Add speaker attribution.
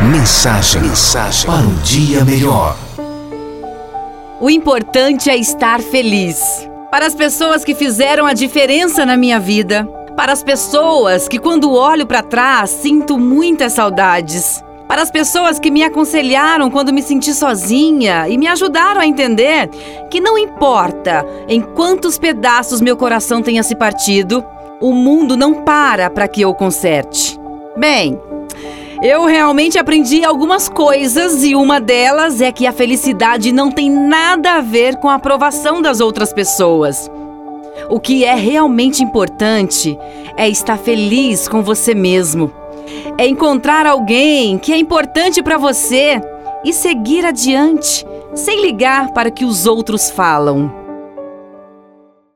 Speaker 1: Mensagem, Mensagem para um dia melhor.
Speaker 2: O importante é estar feliz. Para as pessoas que fizeram a diferença na minha vida, para as pessoas que, quando olho para trás, sinto muitas saudades. Para as pessoas que me aconselharam quando me senti sozinha e me ajudaram a entender que não importa em quantos pedaços meu coração tenha se partido, o mundo não para para que eu conserte. Bem, eu realmente aprendi algumas coisas e uma delas é que a felicidade não tem nada a ver com a aprovação das outras pessoas. O que é realmente importante é estar feliz com você mesmo. É encontrar alguém que é importante para você e seguir adiante, sem ligar para o que os outros falam.